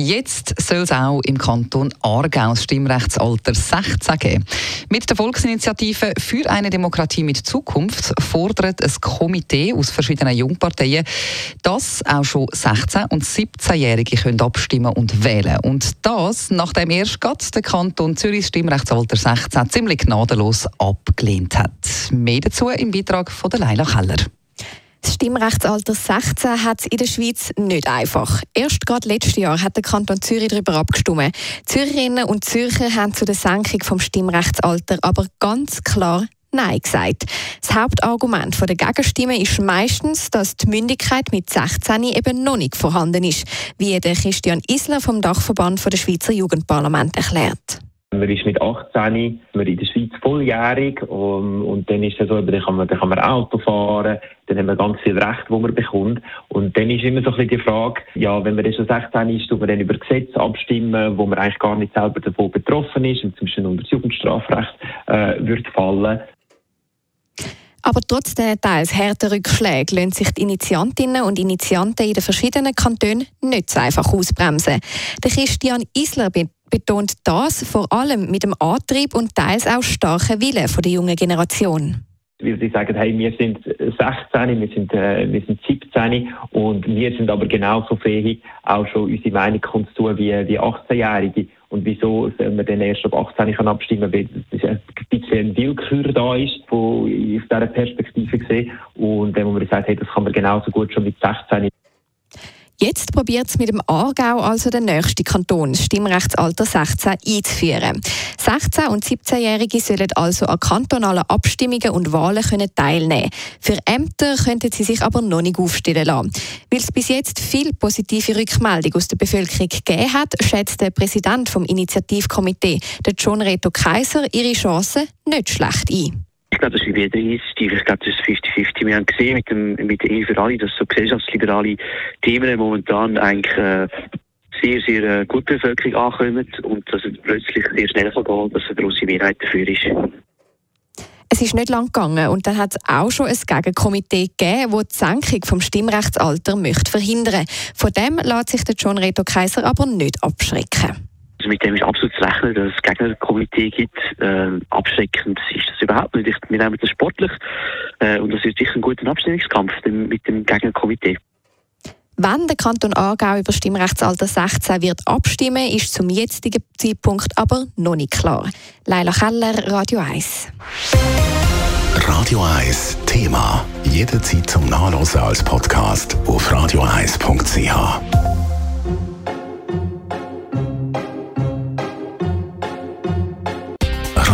Jetzt soll es auch im Kanton Aargau das Stimmrechtsalter 16 geben. Mit der Volksinitiative für eine Demokratie mit Zukunft fordert ein Komitee aus verschiedenen Jungparteien, dass auch schon 16- und 17-Jährige können abstimmen und wählen Und das, nachdem erst gerade der Kanton Zürich das Stimmrechtsalter 16 ziemlich gnadenlos abgelehnt hat. Mehr dazu im Beitrag von der Leila Keller. Das Stimmrechtsalter 16 hat es in der Schweiz nicht einfach. Erst gerade letztes Jahr hat der Kanton Zürich darüber abgestimmt. Zürcherinnen und Zürcher haben zu der Senkung vom Stimmrechtsalter aber ganz klar Nein gesagt. Das Hauptargument der Gegenstimme ist meistens, dass die Mündigkeit mit 16 eben noch nicht vorhanden ist, wie der Christian Isler vom Dachverband der Schweizer Jugendparlament erklärt. Man ist mit 18 man in der Schweiz volljährig und, und dann ist es so, dann kann, man, dann kann man Auto fahren, dann haben wir ganz viel Recht, wo man bekommt. Und dann ist immer so ein bisschen die Frage, ja, wenn man dann schon 16 ist, tut man dann über Gesetze abstimmen, wo man eigentlich gar nicht selber davon betroffen ist, und zum Beispiel unter das Jugendstrafrecht äh, wird fallen. Aber trotz der teils harten Rückschläge lassen sich die Initiantinnen und Initianten in den verschiedenen Kantonen nicht so einfach ausbremsen. Der Christian Isler betont das vor allem mit dem Antrieb und teils auch starken Willen der jungen Generation weil sie sagen, hey, wir sind 16, wir sind, äh, wir sind 17 und wir sind aber genauso fähig, auch schon unsere Meinung kundzutun wie, wie 18-Jährige. Und wieso sollen wir dann erst ab 18 kann abstimmen, weil ein bisschen Willkür da ist, von, aus dieser Perspektive gesehen. Und wo man sagt, hey, das kann man genauso gut schon mit 16 Jetzt probiert es mit dem Aargau, also der nächste Kanton, das Stimmrechtsalter 16 einzuführen. 16- und 17-Jährige sollen also an kantonalen Abstimmungen und Wahlen können teilnehmen Für Ämter könnten sie sich aber noch nicht aufstellen lassen. Weil es bis jetzt viel positive Rückmeldung aus der Bevölkerung gegeben hat, schätzt der Präsident vom Initiativkomitee, der John Reto Kaiser, ihre Chancen nicht schlecht ein. Ich glaube, das ist wie jeder Initiative. Ich glaube, das ist 50-50. Wir haben gesehen mit, dem, mit der alle, dass so gesellschaftsliberale Themen momentan eigentlich äh, sehr, sehr äh, gut Bevölkerung ankommen und dass es plötzlich sehr schnell kann dass eine grosse Mehrheit dafür ist. Es ist nicht lang gegangen und dann hat es auch schon ein Gegenkomitee gegeben, das die Senkung vom Stimmrechtsalter möchte verhindern. Von dem lässt sich der John Reto Kaiser aber nicht abschrecken. Also mit dem ist absolut zu rechnen, dass es Gegnerkomitee gibt. Äh, abschreckend ist das überhaupt nicht. Wir nehmen das sportlich äh, und das ist sicher ein guter Abstimmungskampf mit dem Gegnerkomitee. Wann der Kanton Aargau über Stimmrechtsalter 16 wird abstimmen, ist zum jetzigen Zeitpunkt aber noch nicht klar. Leila Keller, Radio 1. Radio 1 Thema. Jederzeit zum Nachlesen als Podcast auf radio1.ch.